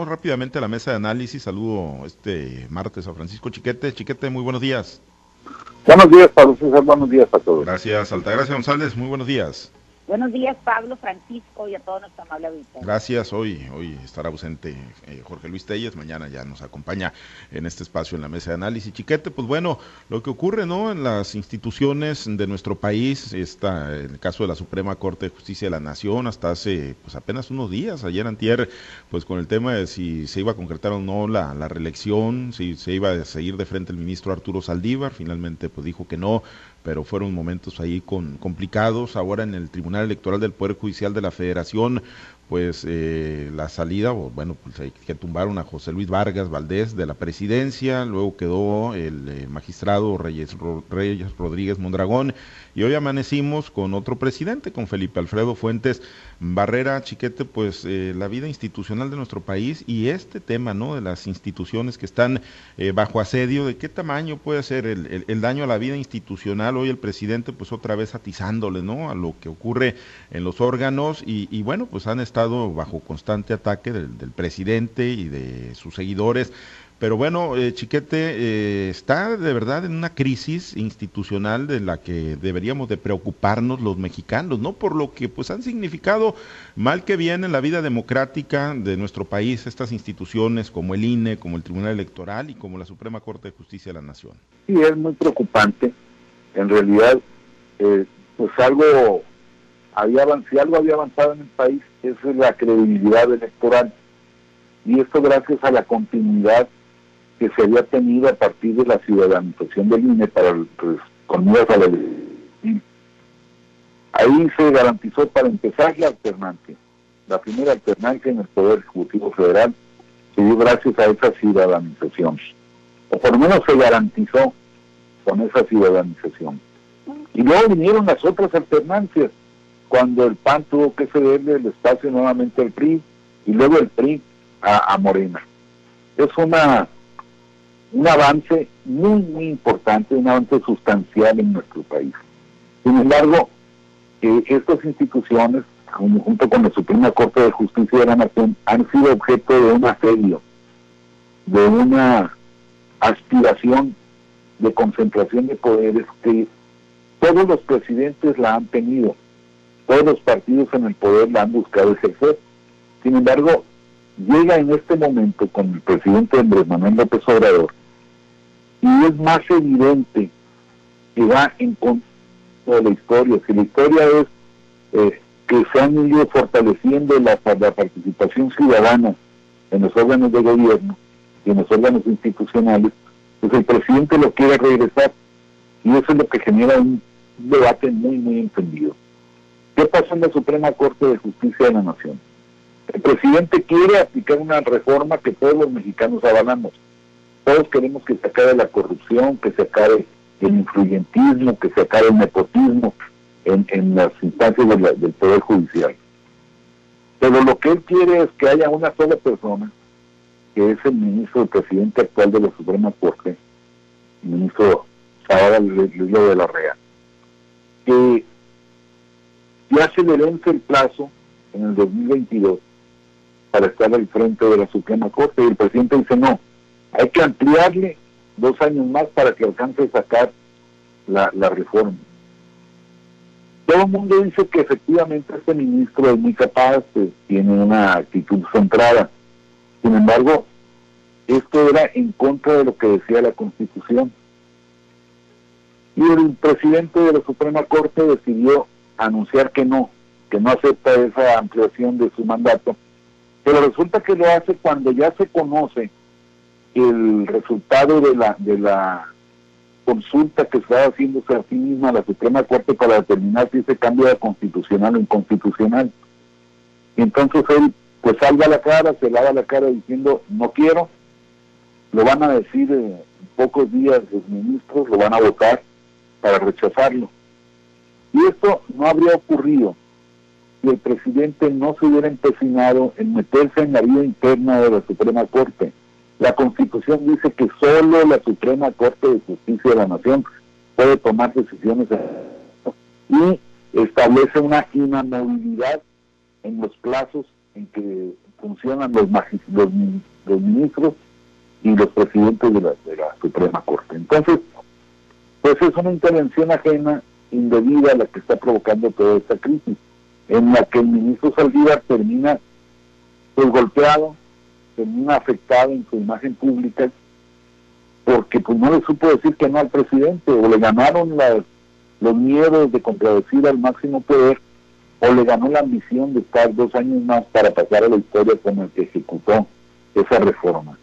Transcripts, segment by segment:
Vamos rápidamente a la mesa de análisis. Saludo este martes a Francisco Chiquete. Chiquete, muy buenos días. Buenos días, Pablo César. Buenos días a todos. Gracias, Altagracia González. Muy buenos días. Buenos días, Pablo, Francisco y a todos nuestra amable auditorio. Gracias. Hoy, hoy estará ausente eh, Jorge Luis Telles. Mañana ya nos acompaña en este espacio en la mesa de análisis. Chiquete, pues bueno, lo que ocurre ¿no? en las instituciones de nuestro país, está en el caso de la Suprema Corte de Justicia de la Nación, hasta hace pues apenas unos días, ayer antier, pues con el tema de si se iba a concretar o no la, la reelección, si se iba a seguir de frente el ministro Arturo Saldívar, finalmente pues dijo que no, pero fueron momentos ahí con, complicados. Ahora en el Tribunal Electoral del Poder Judicial de la Federación, pues eh, la salida, bueno, pues que tumbaron a José Luis Vargas Valdés de la presidencia, luego quedó el eh, magistrado Reyes, Reyes Rodríguez Mondragón, y hoy amanecimos con otro presidente, con Felipe Alfredo Fuentes Barrera Chiquete, pues eh, la vida institucional de nuestro país y este tema, ¿no? De las instituciones que están bajo asedio, de qué tamaño puede ser el, el, daño a la vida institucional. Hoy el presidente, pues otra vez atizándole, ¿no? A lo que ocurre en los órganos y, bueno, pues han estado bajo constante ataque del, del presidente y de sus seguidores pero bueno, eh, Chiquete eh, está de verdad en una crisis institucional de la que deberíamos de preocuparnos los mexicanos, ¿no? Por lo que pues han significado mal que bien en la vida democrática de nuestro país estas instituciones como el INE, como el Tribunal Electoral y como la Suprema Corte de Justicia de la Nación. Sí, es muy preocupante. En realidad, eh, pues algo había si algo había avanzado en el país es la credibilidad electoral y esto gracias a la continuidad que se había tenido a partir de la ciudadanización del INE para pues, con miras a la Ahí se garantizó para empezar la alternancia. La primera alternancia en el Poder Ejecutivo Federal se dio gracias a esa ciudadanización. O por lo menos se garantizó con esa ciudadanización. Y luego vinieron las otras alternancias, cuando el PAN tuvo que cederle el espacio nuevamente al PRI y luego el PRI a, Morena. Es una un avance muy, muy importante, un avance sustancial en nuestro país. Sin embargo, eh, estas instituciones, junto con la Suprema Corte de Justicia de la Nación, han sido objeto de un asedio, de una aspiración de concentración de poderes que todos los presidentes la han tenido, todos los partidos en el poder la han buscado ejercer. Sin embargo, llega en este momento con el presidente Andrés Manuel López Obrador y es más evidente que va en contra de la historia. Si la historia es eh, que se han ido fortaleciendo la, la participación ciudadana en los órganos de gobierno y en los órganos institucionales, pues el presidente lo quiere regresar y eso es lo que genera un debate muy, muy entendido. ¿Qué pasa en la Suprema Corte de Justicia de la Nación? El presidente quiere aplicar una reforma que todos los mexicanos avalamos todos queremos que se acabe la corrupción, que se acabe el influyentismo, que se acabe el nepotismo en, las instancias del Poder Judicial. Pero lo que él quiere es que haya una sola persona, que es el ministro, el presidente actual de la Suprema Corte, el ministro Luis de la Rea, que ya se le vence el plazo en el 2022 para estar al frente de la Suprema Corte y el presidente dice no, hay que ampliarle dos años más para que alcance a sacar la, reforma. Todo el mundo dice que efectivamente este ministro es muy capaz, tiene una actitud centrada. Sin embargo, esto era en contra de lo que decía la Constitución. Y el presidente de la Suprema Corte decidió anunciar que no, que no acepta esa ampliación de su mandato. Pero resulta que lo hace cuando ya se conoce el resultado de la de la consulta que estaba haciéndose a sí misma la Suprema Corte para determinar si ese cambio era constitucional o inconstitucional. Entonces él pues salga la cara, se lava la cara diciendo no quiero, lo van a decir en pocos días los ministros, lo van a votar para rechazarlo. Y esto no habría ocurrido si el presidente no se hubiera empecinado en meterse en la vida interna de la Suprema Corte la Constitución dice que solo la Suprema Corte de Justicia de la Nación puede tomar decisiones y establece una inamovilidad en los plazos en que funcionan los, los, los ministros y los presidentes de la, de la Suprema Corte. Entonces, pues es una intervención ajena, indebida, la que está provocando toda esta crisis, en la que el ministro Saldívar termina pues golpeado, termina afectado en su imagen pública, porque pues no le supo decir que no al presidente, o le ganaron los miedos de contradecir al máximo poder, o le ganó la ambición de estar dos años más para pasar a la historia como el que ejecutó esa reforma.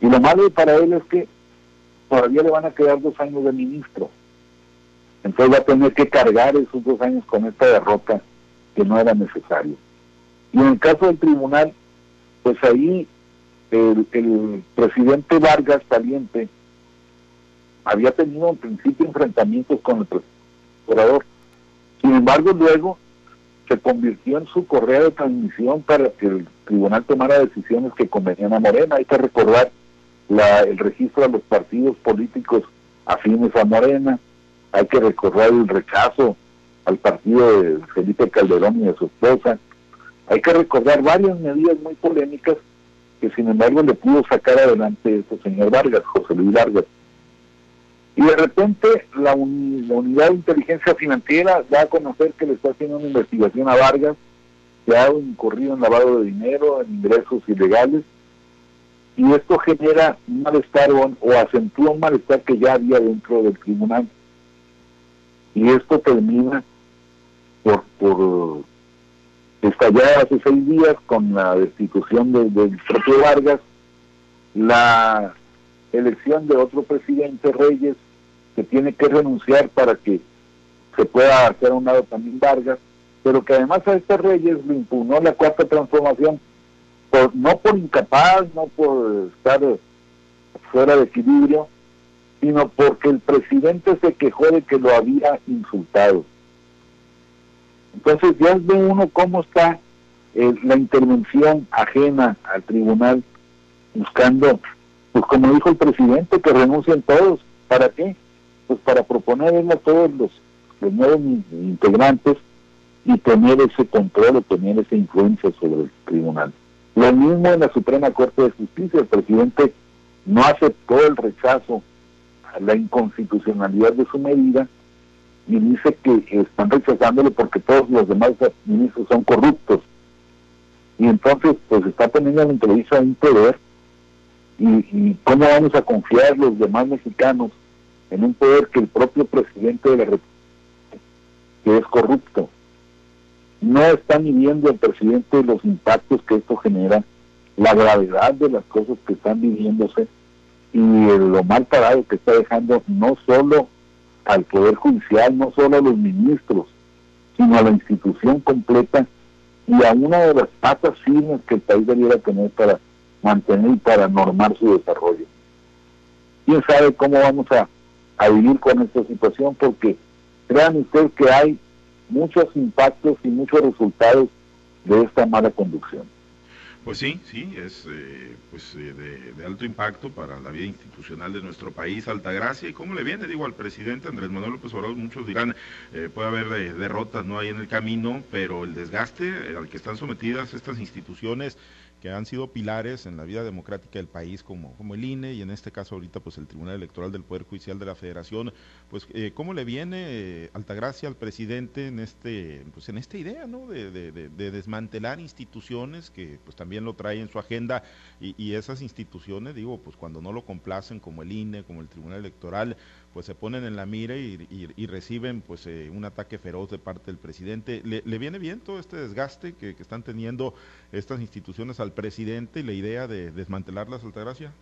Y lo malo para él es que todavía le van a quedar dos años de ministro. Entonces va a tener que cargar esos dos años con esta derrota que no era necesario. Y en el caso del tribunal, pues ahí el, el presidente Vargas Caliente había tenido en principio enfrentamientos con el procurador. Sin embargo, luego se convirtió en su correa de transmisión para que el tribunal tomara decisiones que convenían a Morena. Hay que recordar la, el registro de los partidos políticos afines a Morena, hay que recordar el rechazo al partido de Felipe Calderón y de su esposa, hay que recordar varias medidas muy polémicas que sin embargo le pudo sacar adelante este señor Vargas, José Luis Vargas. Y de repente la, unidad de inteligencia financiera da a conocer que le está haciendo una investigación a Vargas, que ha incurrido en lavado de dinero, en ingresos ilegales, y esto genera un malestar o, acentúa un malestar que ya había dentro del tribunal. Y esto termina por, por estallar hace seis días con la destitución del propio Vargas, la elección de otro presidente Reyes que tiene que renunciar para que se pueda hacer a un lado también Vargas, pero que además a este Reyes le impugnó la cuarta transformación no por incapaz, no por estar fuera de equilibrio, sino porque el presidente se quejó de que lo había insultado. Entonces ya ve uno cómo está eh, la intervención ajena al tribunal buscando, pues como dijo el presidente, que renuncien todos. ¿Para qué? Pues para proponerle a todos los, los nuevos integrantes y tener ese control o tener esa influencia sobre el tribunal. Lo mismo en la Suprema Corte de Justicia, el presidente no aceptó el rechazo a la inconstitucionalidad de su medida y dice que están rechazándolo porque todos los demás ministros son corruptos. Y entonces, pues está poniendo en entrevista un poder y, y cómo vamos a confiar los demás mexicanos en un poder que el propio presidente de la República que es corrupto no está midiendo el presidente los impactos que esto genera, la gravedad de las cosas que están viviéndose y lo mal parado que está dejando no solo al Poder Judicial, no solo a los ministros, sino a la institución completa y a una de las patas firmes que el país debiera tener para mantener y para normar su desarrollo. ¿Quién sabe cómo vamos a, a vivir con esta situación? Porque crean ustedes que hay muchos impactos y muchos resultados de esta mala conducción. Pues sí, sí, es eh, pues eh, de, alto impacto para la vida institucional de nuestro país, Altagracia. ¿Y cómo le viene? Digo, al presidente Andrés Manuel López Obrador, muchos dirán, eh, puede haber derrotas no hay en el camino, pero el desgaste al que están sometidas estas instituciones que han sido pilares en la vida democrática del país, como, como el INE y en este caso ahorita pues el Tribunal Electoral del Poder Judicial de la Federación, pues eh, cómo le viene eh, Altagracia al presidente en este pues en esta idea ¿no? de, de, desmantelar instituciones que pues también lo trae en su agenda y, y, esas instituciones digo pues cuando no lo complacen como el INE, como el Tribunal Electoral, pues se ponen en la mira y, reciben pues eh, un ataque feroz de parte del presidente. ¿Le, viene bien todo este desgaste que, están teniendo estas instituciones al presidente y la idea de desmantelarlas, Altagracia?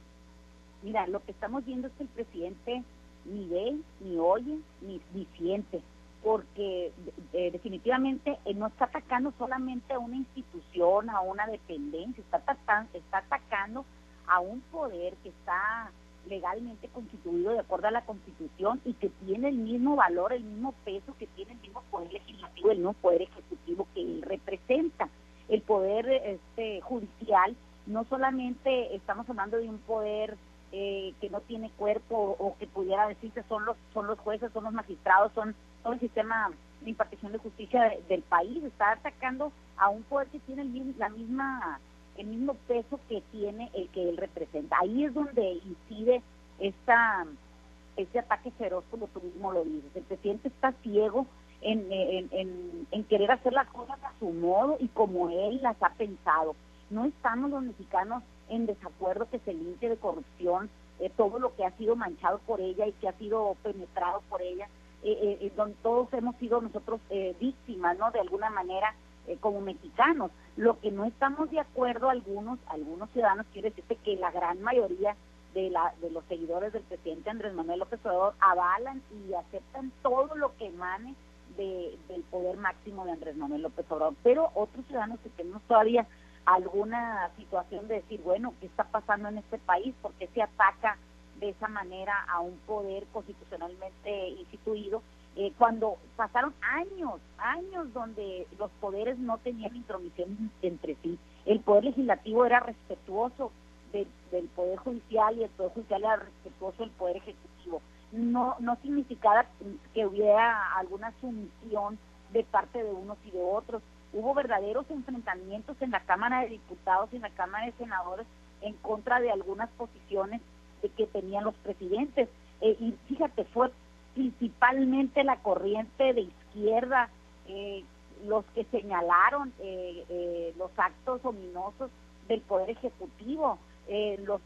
Mira, lo que estamos viendo es que el presidente ni ve, ni oye, ni, siente, porque eh, definitivamente eh, no está atacando solamente a una institución, a una dependencia, está está atacando a un poder que está legalmente constituido de acuerdo a la Constitución y que tiene el mismo valor, el mismo peso que tiene el mismo poder legislativo, el mismo poder ejecutivo que él representa. El poder este judicial no solamente estamos hablando de un poder eh, que no tiene cuerpo o, que pudiera decirse son los son los jueces, son los magistrados, son todo el sistema de impartición de justicia del país, está atacando a un poder que tiene la misma el mismo peso que tiene el que él representa. Ahí es donde incide esta este ataque feroz, como tú mismo lo dices. El presidente está ciego en, querer hacer las cosas a su modo y como él las ha pensado. No estamos los mexicanos en desacuerdo que se limpie de corrupción eh, todo lo que ha sido manchado por ella y que ha sido penetrado por ella, eh, eh, donde todos hemos sido nosotros víctimas, ¿no? De alguna manera como mexicanos. Lo que no estamos de acuerdo algunos, algunos ciudadanos, quiere decirte que la gran mayoría de, la, de los seguidores del presidente Andrés Manuel López Obrador avalan y aceptan todo lo que emane de, del poder máximo de Andrés Manuel López Obrador. Pero otros ciudadanos que tenemos todavía alguna situación de decir, bueno, ¿qué está pasando en este país? ¿Por qué se ataca de esa manera a un poder constitucionalmente instituido? Eh, cuando pasaron años, años donde los poderes no tenían intromisión entre sí. El poder legislativo era respetuoso del poder judicial y el poder judicial era respetuoso del poder ejecutivo. No, no significaba que hubiera alguna sumisión de parte de unos y de otros hubo verdaderos enfrentamientos en la Cámara de Diputados y en la Cámara de Senadores en contra de algunas posiciones de que tenían los presidentes. Eh, y fíjate, fue principalmente la corriente de izquierda eh, los que señalaron eh, los actos ominosos del Poder Ejecutivo, los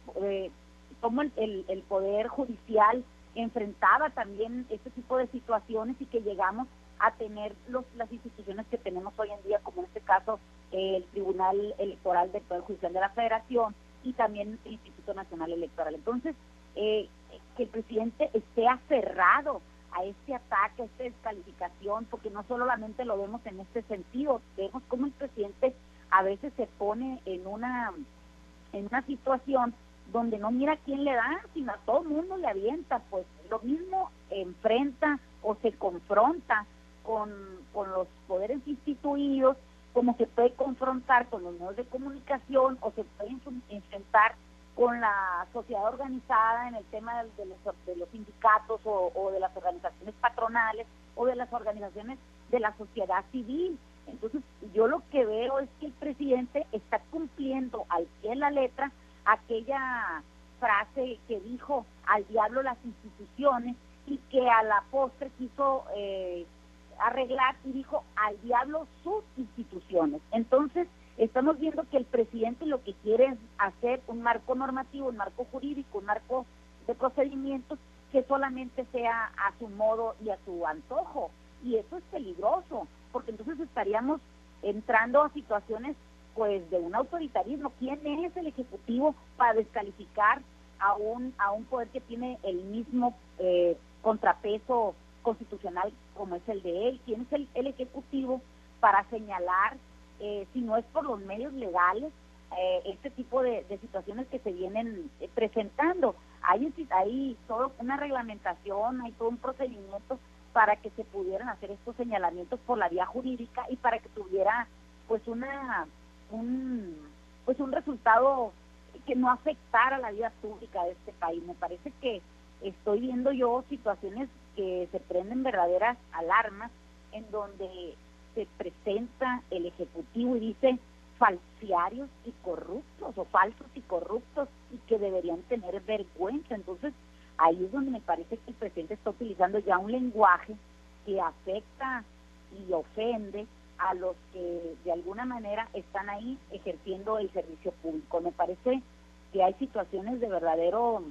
cómo el, el Poder Judicial enfrentaba también este tipo de situaciones y que llegamos a tener los, las instituciones que tenemos hoy en día, como en este caso el Tribunal Electoral del Poder Judicial de la Federación y también el Instituto Nacional Electoral. Entonces, eh, que el presidente esté aferrado a este ataque, a esta descalificación, porque no solamente lo vemos en este sentido, vemos cómo el presidente a veces se pone en una en una situación donde no mira quién le da, sino a todo mundo le avienta, pues lo mismo enfrenta o se confronta con, con los poderes instituidos, como se puede confrontar con los medios de comunicación o se puede enfrentar con la sociedad organizada en el tema de, los, de los, sindicatos o, o, de las organizaciones patronales o de las organizaciones de la sociedad civil. Entonces, yo lo que veo es que el presidente está cumpliendo al pie de la letra aquella frase que dijo al diablo las instituciones y que a la postre quiso eh, arreglar y dijo al diablo sus instituciones. Entonces, estamos viendo que el presidente lo que quiere es hacer un marco normativo, un marco jurídico, un marco de procedimientos que solamente sea a su modo y a su antojo. Y eso es peligroso, porque entonces estaríamos entrando a situaciones pues de un autoritarismo. ¿Quién es el Ejecutivo para descalificar a un, a un poder que tiene el mismo eh, contrapeso constitucional como es el de él, quién es el, ejecutivo para señalar, eh, si no es por los medios legales, eh, este tipo de, situaciones que se vienen eh, presentando. Hay, hay toda una reglamentación, hay todo un procedimiento para que se pudieran hacer estos señalamientos por la vía jurídica y para que tuviera pues una un pues un resultado que no afectara la vida pública de este país. Me parece que estoy viendo yo situaciones que se prenden verdaderas alarmas en donde se presenta el Ejecutivo y dice falsiarios y corruptos o falsos y corruptos y que deberían tener vergüenza. Entonces, ahí es donde me parece que el presidente está utilizando ya un lenguaje que afecta y ofende a los que de alguna manera están ahí ejerciendo el servicio público. Me parece que hay situaciones de verdadero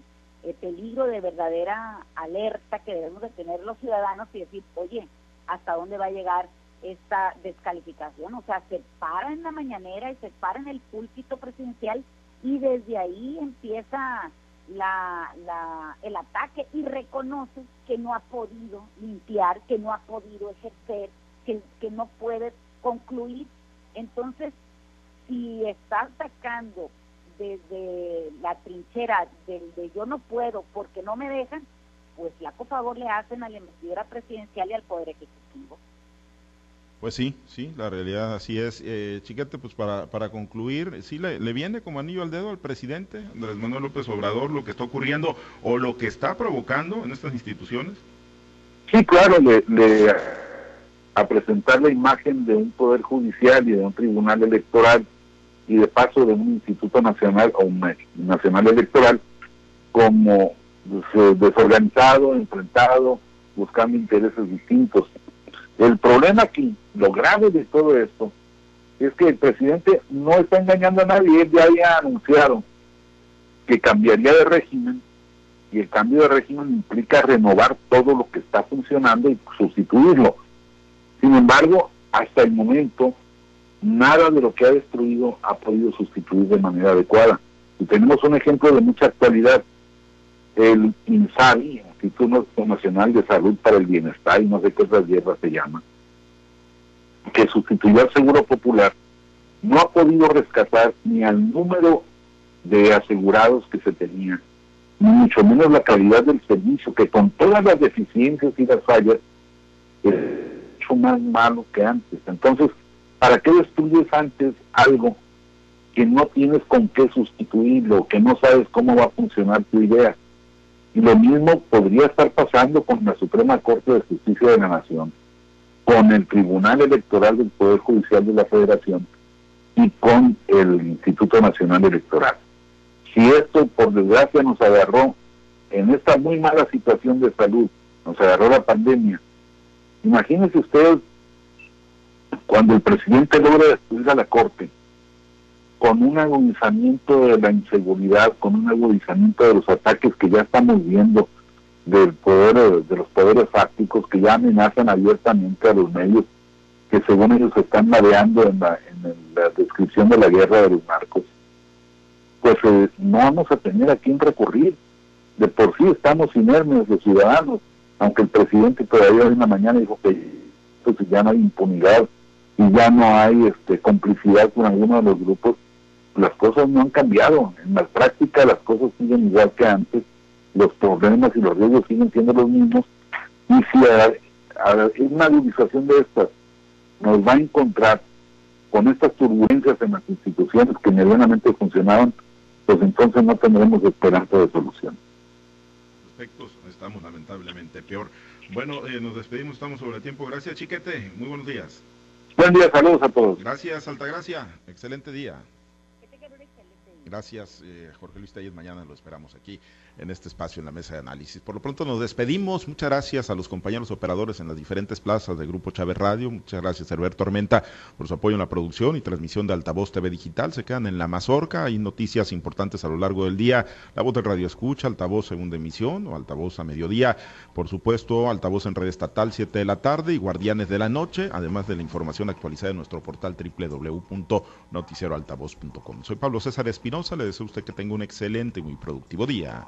eh, peligro de verdadera alerta que debemos de tener los ciudadanos y decir, oye, ¿hasta dónde va a llegar esta descalificación? O sea, se para en la mañanera y se para en el púlpito presidencial y desde ahí empieza la, la, el ataque y reconoce que no ha podido limpiar, que no ha podido ejercer, que, que no puede concluir. Entonces, si está atacando desde la trinchera del de yo no puedo porque no me dejan, pues flaco favor le hacen a la investidura presidencial y al Poder Ejecutivo. Pues sí, sí, la realidad así es. Eh, Chiquete, pues para, para concluir, ¿sí le, viene como anillo al dedo al presidente Andrés Manuel López Obrador lo que está ocurriendo o lo que está provocando en estas instituciones? Sí, claro, le, le a presentar la imagen de un poder judicial y de un tribunal electoral y de paso de un instituto nacional o un nacional electoral como desorganizado, enfrentado, buscando intereses distintos. El problema aquí, lo grave de todo esto, es que el presidente no está engañando a nadie, él ya había anunciado que cambiaría de régimen y el cambio de régimen implica renovar todo lo que está funcionando y sustituirlo. Sin embargo, hasta el momento, nada de lo que ha destruido ha podido sustituir de manera adecuada. Y tenemos un ejemplo de mucha actualidad. El INSABI, Instituto Nacional de Salud para el Bienestar, y no sé qué otras guerras se llama, que sustituyó al Seguro Popular, no ha podido rescatar ni al número de asegurados que se tenía, ni mucho menos la calidad del servicio, que con todas las deficiencias y las fallas, es mucho más malo que antes. Entonces, ¿para qué destruyes antes algo que no tienes con qué sustituirlo, que no sabes cómo va a funcionar tu idea? Y lo mismo podría estar pasando con la Suprema Corte de Justicia de la Nación, con el Tribunal Electoral del Poder Judicial de la Federación y con el Instituto Nacional Electoral. Si esto, por desgracia, nos agarró en esta muy mala situación de salud, nos agarró la pandemia, imagínense ustedes cuando el presidente logra destruir a la Corte, con un agudizamiento de la inseguridad, con un agudizamiento de los ataques que ya estamos viendo del poder, de los poderes fácticos que ya amenazan abiertamente a los medios que según ellos están mareando en la, descripción de la guerra de los narcos, pues eh, no vamos a tener a quién recurrir. De por sí estamos inermes los ciudadanos, aunque el presidente todavía hoy en la mañana dijo que ya no hay impunidad y ya no hay este, complicidad con alguno de los grupos, las cosas no han cambiado. En la práctica las cosas siguen igual que antes, los problemas y los riesgos siguen siendo los mismos. Y si una agudización de estas nos va a encontrar con estas turbulencias en las instituciones que medianamente funcionaban, pues entonces no tendremos esperanza de solución. Aspectos, estamos lamentablemente peor. Bueno, eh, nos despedimos, estamos sobre el tiempo. Gracias, Chiquete. Muy buenos días. Buen día, saludos a todos. Gracias, Altagracia. Excelente día. Gracias, eh, Jorge Luis Telles. Mañana lo esperamos aquí en este espacio en la mesa de análisis. Por lo pronto nos despedimos. Muchas gracias a los compañeros operadores en las diferentes plazas del Grupo Chávez Radio. Muchas gracias Herbert Tormenta por su apoyo en la producción y transmisión de Altavoz TV Digital. Se quedan en la mazorca. Hay noticias importantes a lo largo del día. La voz de Radio Escucha, Altavoz segunda emisión o Altavoz a mediodía. Por supuesto, Altavoz en red estatal 7 de la tarde y Guardianes de la Noche, además de la información actualizada en nuestro portal www.noticieroaltavoz.com. Soy Pablo César Espinosa. Le deseo a usted que tenga un excelente y muy productivo día.